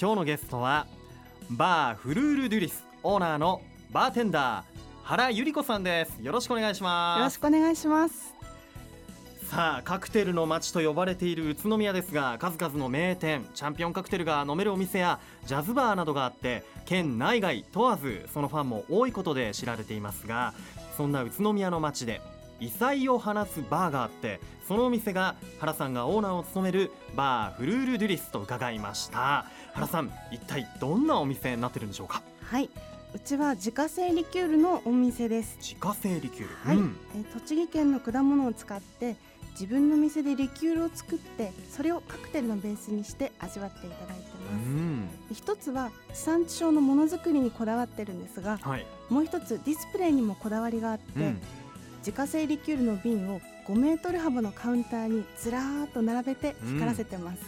今日のゲストはバー fleur-de-lis オーナーのバーテンダー原百合子さんです。よろしくお願いします。よろしくお願いします。さあカクテルの街と呼ばれている宇都宮ですが数々の名店チャンピオンカクテルが飲めるお店やジャズバーなどがあって県内外問わずそのファンも多いことで知られていますがそんな宇都宮の街で異彩を放つバーがあってそのお店が原さんがオーナーを務めるバー fleur-de-lis と伺いました原さん一体どんなお店になってるんでしょうか？はい。うちは自家製リキュールのお店です。自家製リキュール、はい、うん。えー栃木県の果物を使って自分の店でリキュールを作ってそれをカクテルのベースにして味わっていただいてうます、ん。で一つは地産地消のものづくりにこだわってるんですがはい、もう一つディスプレイにもこだわりがあって、うん。自家製リキュールの瓶を5メートル幅のカウンターにずらーっと並べて光らせてます、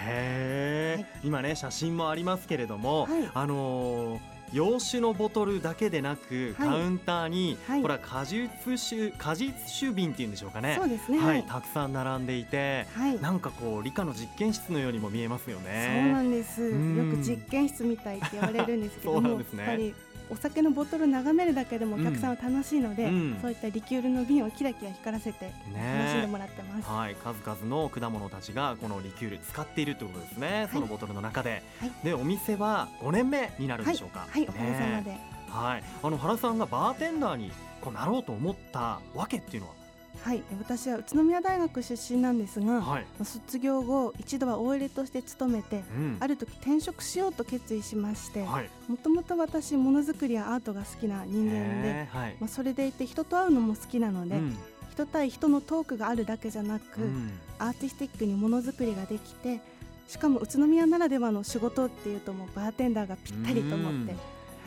へえ、は今ね写真もありますけれども、はい。あのー洋酒のボトルだけでなく、はい。カウンターに、はい。これは果実酒果実酒瓶っていうんでしょうかね。そうですね。は、はいい、たくさん並んでいてはい。なんかこう理科の実験室のようにも見えますよそうねなんです。ようんく実験室みたいって言われるんですけど そうなも、んですねお酒のボトルを眺めるだけでもお客さんは楽しいので、うん。そういったリキュールの瓶をキラキラ光らせて楽しんでねもらってます。はい、数々の果物たちがこのリキュール使っているということですね、そのボトルの中で、はい。でお店は5年目になるんはい、でしょうか、はい、おかげさまで。ね。はい、あの原さんがバーテンダーにこうなろうと思ったわけっていうのは？い、私は宇都宮大学出身なんですが、は、はい、卒業後一度は OL として勤めて、うん。ある時転職しようと決意しまして、はい、もともと私ものづくりやアートが好きな人間で、はい、まあそれでいて人と会うのも好きなので、うん。人対人のトークがあるだけじゃなく、うん。アーティスティックにものづくりができてしかも宇都宮ならではの仕事っていうともうバーテンダーがぴったりと思って、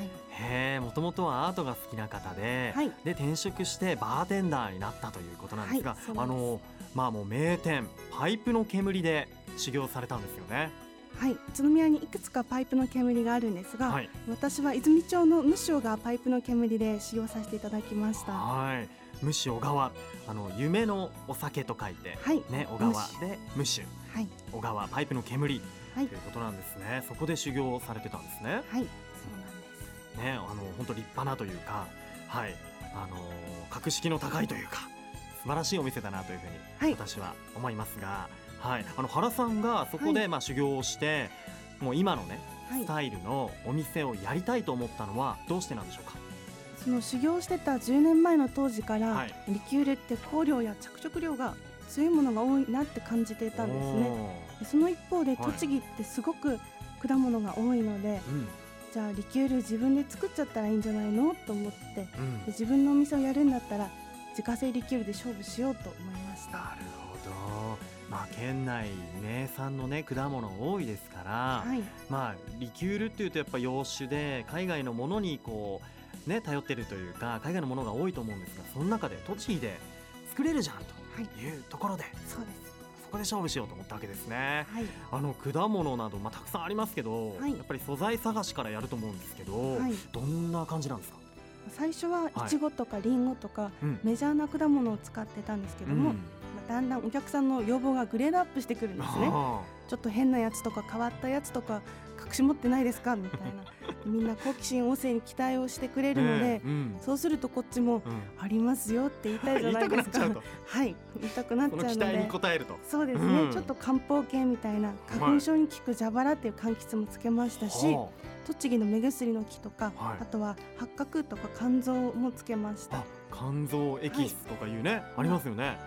へえ、もともとはアートが好きな方で、はい。で転職してバーテンダーになったということなんですが、あのまあもう名店パイプの煙で修行されたんですよね。はい、宇都宮にいくつかパイプの煙があるんですが、はい、私は泉町の無償がパイプの煙で使用させていただきました。ははい、無視小川、あの夢のお酒と書いて、い、ね、小川で無視、はい、小川パイプの煙。はい。ということなんですね。そこで修行されてたんですね。はい。ね、あの本当立派なというか、はい、あの格式の高いというか素晴らしいお店だなというふうにはい、私は思いますが、はい、あの原さんがそこで、はい。まあ修行をして、もう今のねはい。ス、タイルのお店をやりたいと思ったのはどうしてなんでしょうか？その修行してた10年前の当時から、はい。リキュールって香料や着色料が強いものが多いなって感じていたんですね。でその一方ではい栃木ってすごく果物が多いので、うんじゃあリキュール自分で作っちゃったらいいんじゃないの？と思ってでうん、自分のお店をやるんだったら自家製リキュールで勝負しようと思いました。なるほど。まあ県内名産のね果物多いですから、はい、まあリキュールっていうとやっぱ洋酒で海外のものにこうね頼ってるというか海外のものが多いと思うんですがその中で栃木で作れるじゃんはい、というところでそうです。そこで勝負しようと思ったわけですね。はい、あの果物など、まあ、たくさんありますけど、はい。やっぱり素材探しからやると思うんですけど、はい。どんな感じなんですか、最初ははい。いちごとかりんごとかうん。メジャーな果物を使ってたんですけども、うん。まあだんだんお客さんの要望がグレードアップしてくるんですね。あちょっと変なやつとか変わったやつとか隠し持ってないですか？みたいな。みんな好奇心旺盛に期待をしてくれーるのでね、うん。そうするとこっちもうん。ありますよって言いたいじゃないですか。言いたくなっちゃうと。はい、言いたくなっちそゃうのの期待にで。応えると。そうですね、うん。ちょっと漢方系みたいな花粉症に効く蛇腹っていう柑橘もつけましたし、は栃木の目薬の木とか、はい。あとは八角とか肝臓もつけました。肝臓エキスとかいうね、ありますよね。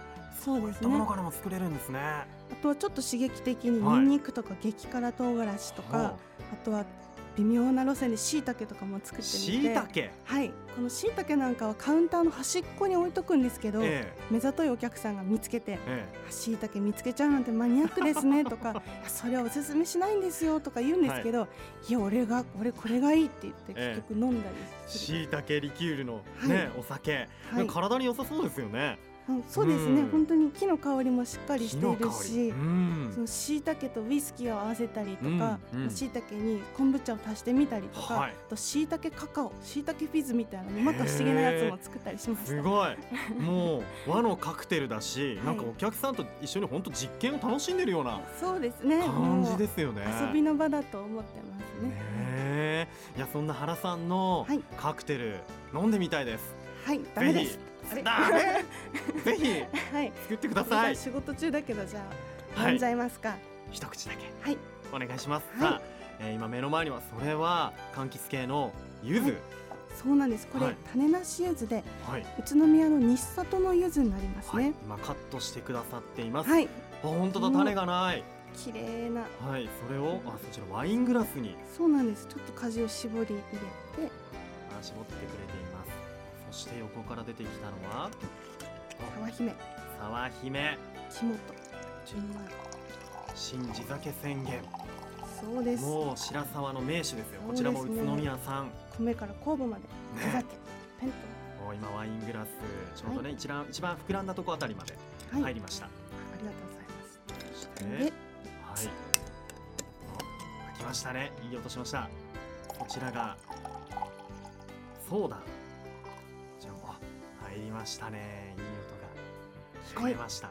そうですね。こいったものからも作れるんですね。あとはちょっと刺激的にはい。ニンニクとか激辛唐辛子とか、はあとは微妙な路線で椎茸とかも作ってみて。しいたけ。はい。この椎茸なんかはカウンターの端っこに置いとくんですけど、え目ざといお客さんが見つけてええ「椎茸見つけちゃうなんてマニアックですね」とか「いやそれはおすすめしないんですよ」とか言うんですけど「い、や俺が俺これがいい」って言ってええ。結局飲んだりえする、しいたけリキュールのはい。ね、お酒、はい。体に良さそうですよね。うんそうですね、うん。本当に木の香りもしっかりしているし、うん。その椎茸とウイスキーを合わせたりとか、うんうん。椎茸に昆布茶を足してみたりとか、はい。あと椎茸カカオ椎茸フィズみたいなまか不思議なやつも作ったりしました。すごい。もう和のカクテルだし、はい。なんかお客さんと一緒に本当実験を楽しんでるようなそうですね。感じですよね。遊びの場だと思ってますね。ねえ。いやそんな原さんのはい。カクテル飲んでみたいです。はいダメですあれダメぜひはい。作ってください。あ仕事中だけどじゃあはい。飲んじゃいますか？一口だけ。はい。お願いします。はい。えー今目の前にはそれは柑橘系の柚子。はい。そうなんです。これ、はい。種なし柚子ではい。宇都宮の西里の柚子になりますはい。ね、今カットしてくださっています。はい。あ本当だ。種がない。綺麗な。はい、それをあそちらワイングラスに。そうなんです。ちょっと果汁を絞り入れて。あ絞ってくれています。そして横から出てきたのは？沢姫沢姫木本純米新地酒宣言。そうですもう白沢の名手ですよ。ねちらも宇都宮さん。米から酵母まで地酒ペンもう今ワイングラスちょうどね、一番一番膨らんだとこあたりまでトはい、入りました。ありがとうございますそしてではい。あ来ましたね。いい音しました。こちらがソーダ。入りましたね。いい音が聞こえました。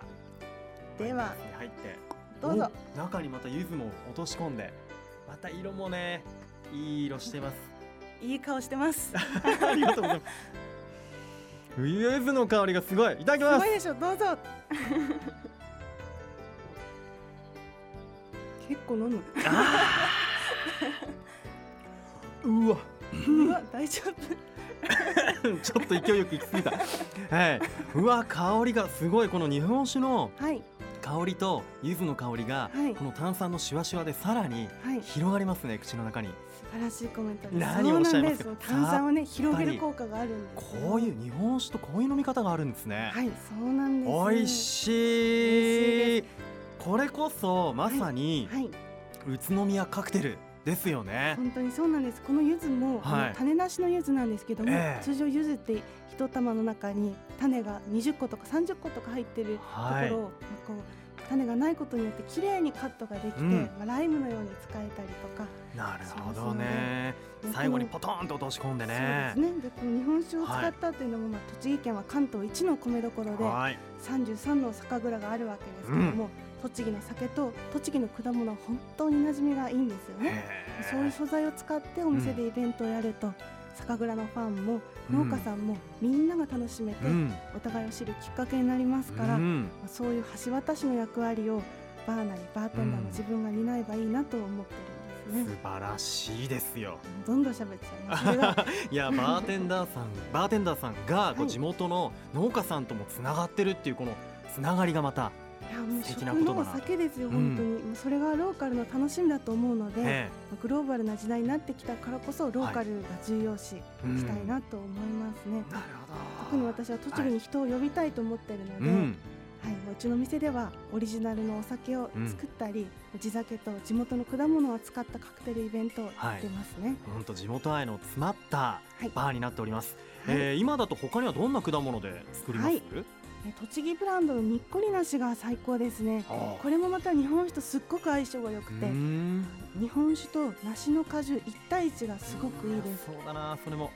ではワイングラスに入ってどうぞお中にまた柚子も落とし込んで、また色もねいい色してます。いい顔してますす ありがとうございます。柚子の香りがすごい。いただきますごい。でしょどうぞ 結構飲むうわ。うわ大丈夫 ちょっと勢いよく行き過ぎた。はい。うわ香りがすごい。この日本酒のはい。香りと柚子の香りが、はい。この炭酸のシュワシュワでさらにはい。広がりますね口の中に。素晴らしいコメントです。何をおっしゃいます炭酸をね広げる効果があるんですよこういう日本酒とこういう飲み方があるんですね。はいそうなんです。美味いしい。美味しいでこれこそまさにはい。宇都宮カクテルですよね。本当にそうなんです。この柚子も、はい。種なしの柚子なんですけども、ええ。通常柚子って一玉の中に種が20個とか30個とか入ってるとこはいろを、こう種がないことによって綺麗にカットができて、うん。まあ、ライムのように使えたりとか。なるほどね。で最後にポトンと落とし込んでね。そうですね。でこの日本酒を使ったっていうのも、まあ、栃木県は関東一の米どころではい。33の酒蔵があるわけですけども、栃木の酒と栃木の果物は本当に馴染みがいいんですよね。そういう素材を使ってお店でイベントをやると、酒蔵のファンも農家さんもみんなが楽しめて、うん。お互いを知るきっかけになりますから、まうんあそういう橋渡しの役割をバーなりバーテンダーの自分が担えばいいなと思ってるんですね。素晴らしいですよ。どんどん喋っちゃいます。それが いやバーテンダーさん バーテンダーさんが地元の農家さんともつながってるっていうこのつながりがまた、素食敵なことだな。酒ですよ、うん。本当に、もうそれがローカルの楽しみだと思うので、えグローバルな時代になってきたからこそローカルが重要視えしたいなと思いますね。なるほど。特に私は栃木に人を呼びたいと思ってるので、うん。はい、もううちの店ではオリジナルのお酒を作ったり、地酒と地元の果物を使ったカクテルイベントをやってますね。本当地元愛の詰まったはい。バーになっております、はい。えー今だと他にはどんな果物で作ります、はい。え栃木ブランドのにっこり梨が最高ですね。これもまた日本酒とすっごく相性が良くうて、日本酒と梨の果汁1対1がすごくいいです。そうだなそれも。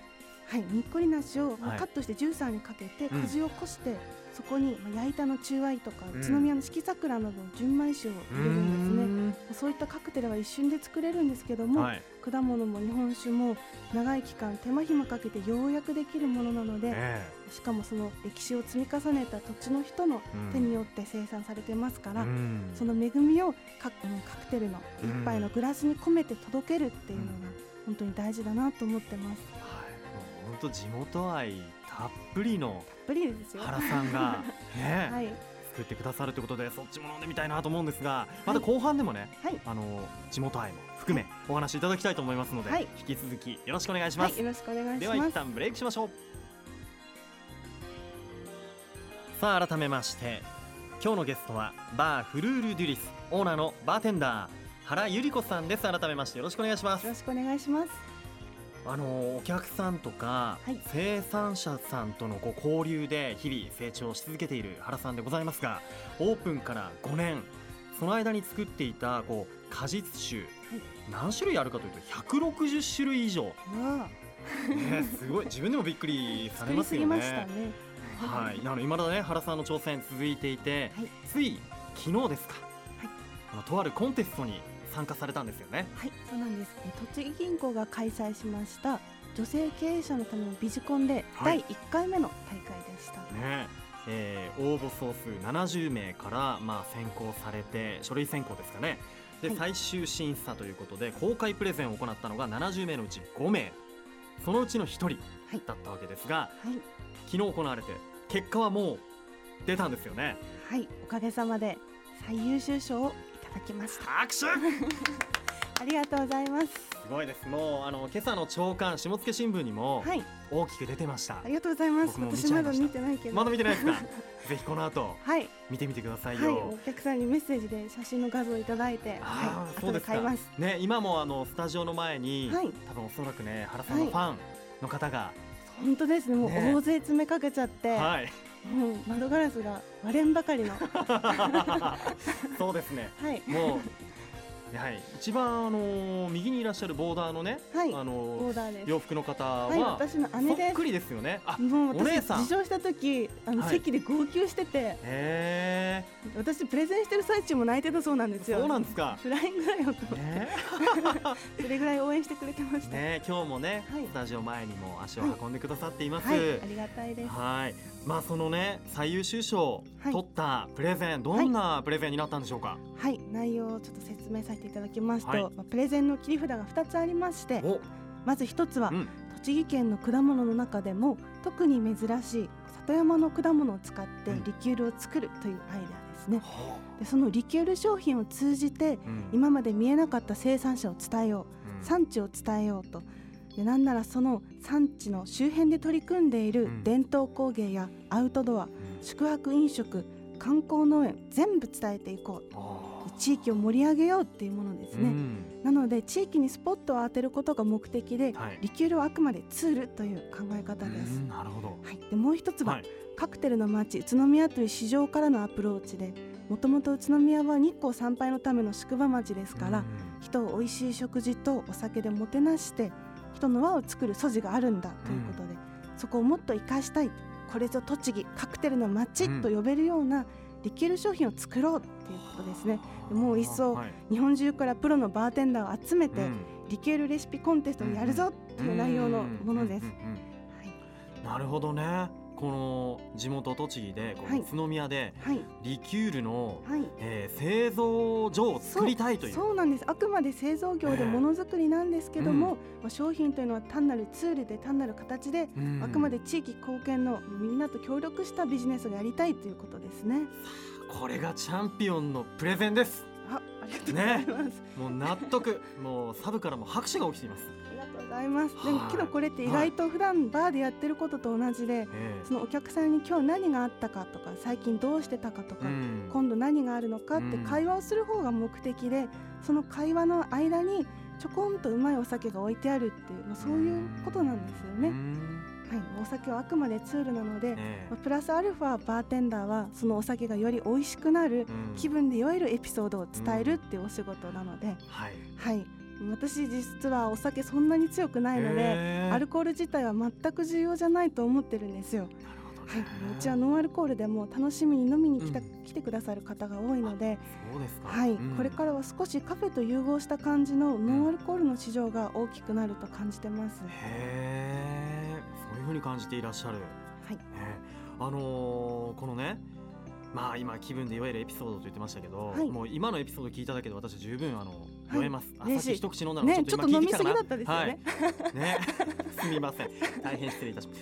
はい、にっこり梨をカットしてジューサーにかけてうん。果汁をこして、そこにまあ焼いたの中和とか、うん。宇都宮の四季桜などの純米酒を入れるんですね。そういったカクテルは一瞬で作れるんですけども、はい。果物も日本酒も長い期間手間暇かけてようやくできるものなので、えしかもその歴史を積み重ねた土地の人のえ手によって生産されてますから、うん。その恵みをカカクテルの一杯のグラスに込めて届けるっていうのが本当に大事だなと思ってます。本当地元愛たっぷりのぷりですよ。原さんが、ねはい、作ってくださるということでそっちも飲んでみたいなと思うんですがまた後半でもね、はい、あの地元愛も含めお話しいただきたいと思いますので、はい。引き続きよろしくお願いします、はい、よろしくお願いでします。は一旦ブレイクしましょう。さあ改めまして今日のゲストはバーフルール・デュリスオーナーのバーテンダー原由里子さんです。改めましてよろしくお願いします。よろしくお願いします。あのお客さんとか、はい。生産者さんとのこう交流で日々成長し続けている原さんでございますがオープンから5年。その間に作っていたこう果実酒、何種類あるかというと160種類以上、ね、すごい。自分でもびっくりされますよね。はい、あの未だね原さんの挑戦続いていて、はい。つい昨日ですか、はい。とあるコンテストに参加されたんですよね。はい、そうなんです。え栃木銀行が開催しました女性経営者のためのビジコンではい。第1回目の大会でした。ね。えー応募総数70名から、まあ、選考されて書類選考ですかね。で、はい。最終審査ということで公開プレゼンを行ったのが70名のうち5名。そのうちの1人はい。だったわけですが、はい、昨日行われて結果はもう出たんですよね。はい、おかげさまで最優秀賞をだきました。拍手。す ありがとうございます。ごいです。もうあの今朝の朝刊下野新聞にもはい、大きく出てました、ありがとうございます。私まだ見てないけど。まだ見てないですか？ぜひこの後はい、見てみてくださいはい、よ、お客さんにメッセージで写真の画像をいただいて、はい、そうです買います。ね今もあのスタジオの前に、はい。多分おそらくね原さんのファンの方が、本当ですね、もうね。大勢詰めかけちゃって、はいもう窓ガラスが割れんばかりの。そうですね。はい、もうはい。一番あの右にいらっしゃるボーダーのね、はい、あオのーダー。洋服の方は、はい、私の姉です。く。りですよね。あもう私お姉さん。受賞した時あの、はい。席で号泣してて。へ私プレゼンしてる最中も泣いてたそうなんですよ。そうなんですか。フライングだよとね。それぐらい応援してくれてました、ね今日もね、はい。スタジオ前にも足を運んでくださっています、はい。ありがたいです。はい、まあそのね最優秀賞取ったプレゼン、どんなプレゼンになったんでしょうか？はい。内容をちょっと説明させていただきますと、はい。まあプレゼンの切り札が2つありましてお、まず1つは、うん、栃木県の果物の中でも特に珍しい里山の果物を使ってうんリキュールを作るというアイデアですね、はでそのリキュール商品を通じて今まで見えなかった生産者を伝えよう。うん。産地を伝えようと。でなんならその産地の周辺で取り組んでいるうん。伝統工芸やアウトドア、うん。宿泊飲食観光農園全部伝えていこう。地域を盛り上げようっていうものですーね、なので地域にスポットを当てることが目的で、はい。リキュールはあくまでツールという考え方うんです、うんなるほど。はい、でもう一つは、はいカクテルの街宇都宮という市場からのアプローチでもともと宇都宮は日光参拝のための宿場町ですから、うん。人を美味しい食事とお酒でもてなして人の輪を作る素地があるんだということで、そこをもっと生かしたいこれぞ栃木カクテルの街うん。と呼べるようなリキュール商品を作ろうっていうことですね。でもう一層はい。日本中からプロのバーテンダーを集めて、うん。リキュールレシピコンテストをやるぞっていう内容のものです、なるほどね。この地元栃木で、こはい。の宇都宮ではい。リキュールの、はい。えー製造所を作りたいという。そう。なんです。あくまで製造業でものづくりなんですけども、まあ、商品というのは単なるツールで単なる形で、うん。あくまで地域貢献のみんなと協力したビジネスをやりたいということですね。これがチャンピオンのプレゼンです。あありがとうございます、もう納得。もうサブからも拍手が起きています。ざいます。でもはいけどこれって意外と普段バーでやってることと同じで、えそのお客さんに今日何があったかとか最近どうしてたかとか、今度何があるのかってうん。会話をする方が目的で、その会話の間にちょこんとうまいお酒が置いてあるっていう、まあ、そういうことなんですよね。うん。はい、お酒はあくまでツールなので、えまあ、プラスアルファバーテンダーはそのお酒がより美味しくなる気分で酔えるエピソードを伝えるっていうお仕事なので、はい。はい、私実はお酒そんなに強くないので、アルコール自体は全く重要じゃないと思ってるんですよ。はいね、うちはノンアルコールでも楽しみに飲みに来た、うん来てくださる方が多いので、そうですか。はい、うんこれからは少しカフェと融合した感じのノンアルコールの市場が大きくなると感じてます。へえ、そういう風に感じていらっしゃる。はいね、あのーこのね。まあ今気分で酔えるエピソードと言ってましたけど、はいもう今のエピソード聞いただけで私十分あのはい酔えます。あ嬉しいさっき一口飲んだのね、ちょっと飲みすぎだたったですよね。はい、ね、すみません。大変失礼いたします。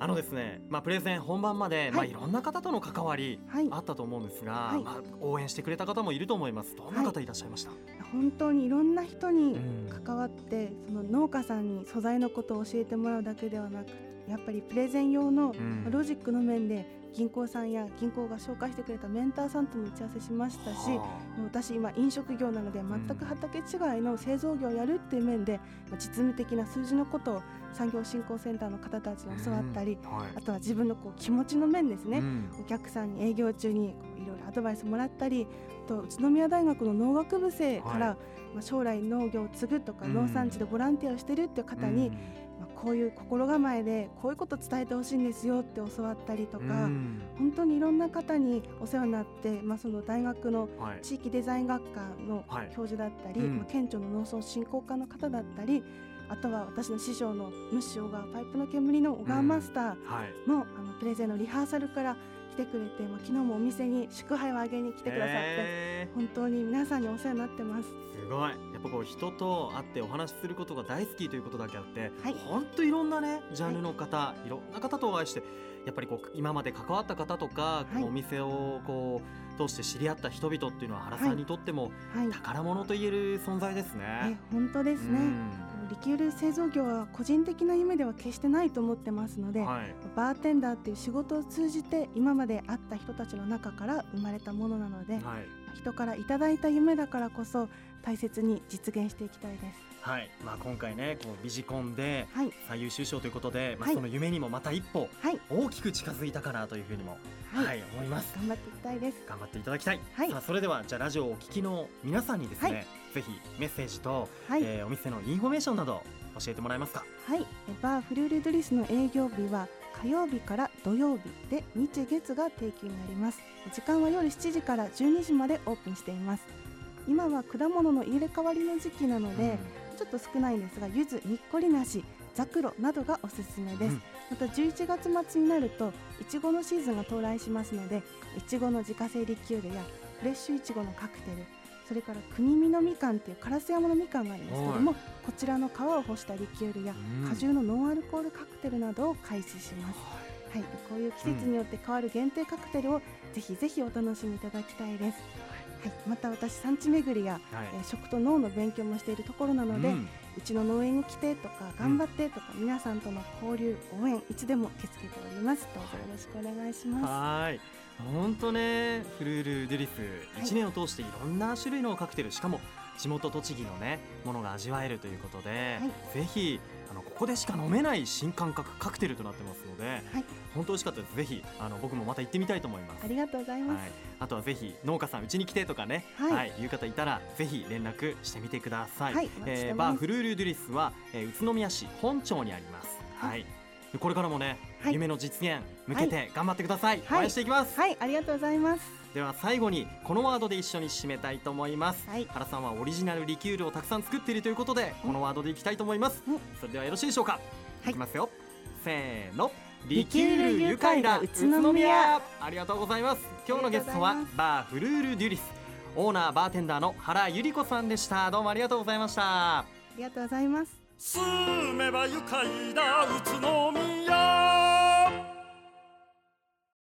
あのですね、まあプレゼン本番まで、まあはいいろんな方との関わりはい、あったと思うんですが、はいまあ応援してくれた方もいると思います。どんな方いらっしゃいました？本当にいろんな人にうん関わって、その農家さんに素材のことを教えてもらうだけではなく、やっぱりプレゼン用のうんロジックの面で銀行さんや銀行が紹介してくれたメンターさんとも打ち合わせしましたしは私今飲食業なので全く畑違いの製造業をやるっていう面で、まあ実務的な数字のことを産業振興センターの方たちに教わったり、あはい。あとは自分のこう気持ちの面ですね、うん。お客さんに営業中にいろいろアドバイスもらったりあと宇都宮大学の農学部生から、はまあ、将来農業を継ぐとか、うん。農産地でボランティアをしてるっていう方に、まあ、こういう心構えでこういうこと伝えてほしいんですよって教わったりととか、本当にいろんな方にお世話になって、まあ、その大学のはい。地域デザイン学科のはい。教授だったり、うん。まあ、県庁の農村振興課の方だったりあとは私の師匠のムッシュ小川パイプの煙の小川マスターはい。の,、あのプレゼンのリハーサルから来てくれて、まあ、昨日もお店に祝杯をあげに来てくださって、へ本当に皆さんにお世話になってます。ーすごい。やっぱこう人と会ってお話しすることが大好きということだけあってはい。本当いろんなねジャンルの方、い、ろんな方とお会いしてやっぱりこう今まで関わった方とか、このお店をこう通して知り合った人々っていうのは原さんにとってもはい、宝物と言える存在ですえね。本当ですね。うんリキュール製造業は個人的な夢では決してないと思ってますので、はい。バーテンダーっていう仕事を通じて今まで会った人たちの中から生まれたものなので、はい。人からいただいた夢だからこそ大切に実現していきたいです。はい。まあ、今回ねこうビジコンではい、最優秀賞ということで、まあ、はい。その夢にもまた一歩はい、大きく近づいたかなというふうにも、はい、はい思います。頑張っていきたいです。頑張っていただきたい、はい。さあそれではじゃあラジオをお聞きの皆さんにですね、はいぜひメッセージと、はい、えーお店のインフォメーションなど教えてもらえますか？はい、えバーフルールドゥリスの営業日は火曜日から土曜日で日月が定休になります。時間は夜7時から12時までオープンしています。今は果物の入れ替わりの時期なので、ちょっと少ないんですが柚子にっこり梨ザクロなどがおすすめです、うん。また11月末になるといちごのシーズンが到来しますのでいちごの自家製リキュールやフレッシュいちごのカクテルそれから国見のみかんっていう烏山のみかんがあるんですけどもこちらの皮を干したリキュールやうん。果汁のノンアルコールカクテルなどを開始します、はい、こういう季節によって変わる限定カクテルをぜひぜひお楽しみいただきたいです、はい、また私産地巡りや、はい。えー食と農の勉強もしているところなので、ううんちの農園に来てとか頑張ってとか、皆さんとの交流応援いつでも受け付けております。どうぞよろしくお願いします。はーい。本当ねフルールデリスい。1年を通していろんな種類のカクテルしかも地元栃木のねものが味わえるということで、ぜひあのここでしか飲めない新感覚カクテルとなってますので、はい。本当美味しかったです。ぜひあの僕もまた行ってみたいと思います。ありがとうございます、はい、あとはぜひ農家さんうちに来てとかね、はい。い。う方いたらぜひ連絡してみてください。はいえーバーフルールドゥリスは、えー宇都宮市本町にあります。は、はい。でこれからもね、はい。夢の実現向けて頑張ってください。はい。応援していきます。はい。ありがとうございますでは最後にこのワードで一緒に締めたいと思います。はい。原さんはオリジナルリキュールをたくさん作っているということで、このワードでいきたいと思います。うん。それではよろしいでしょうか？はい。いきますよ。せーの。リキュール愉快だ宇都宮。ありがとうございます。今日のゲストはバーフルールドゥリス。オーナーバーテンダーの原百合子さんでした。どうもありがとうございました。ありがとうございます。住めば愉快だ宇都宮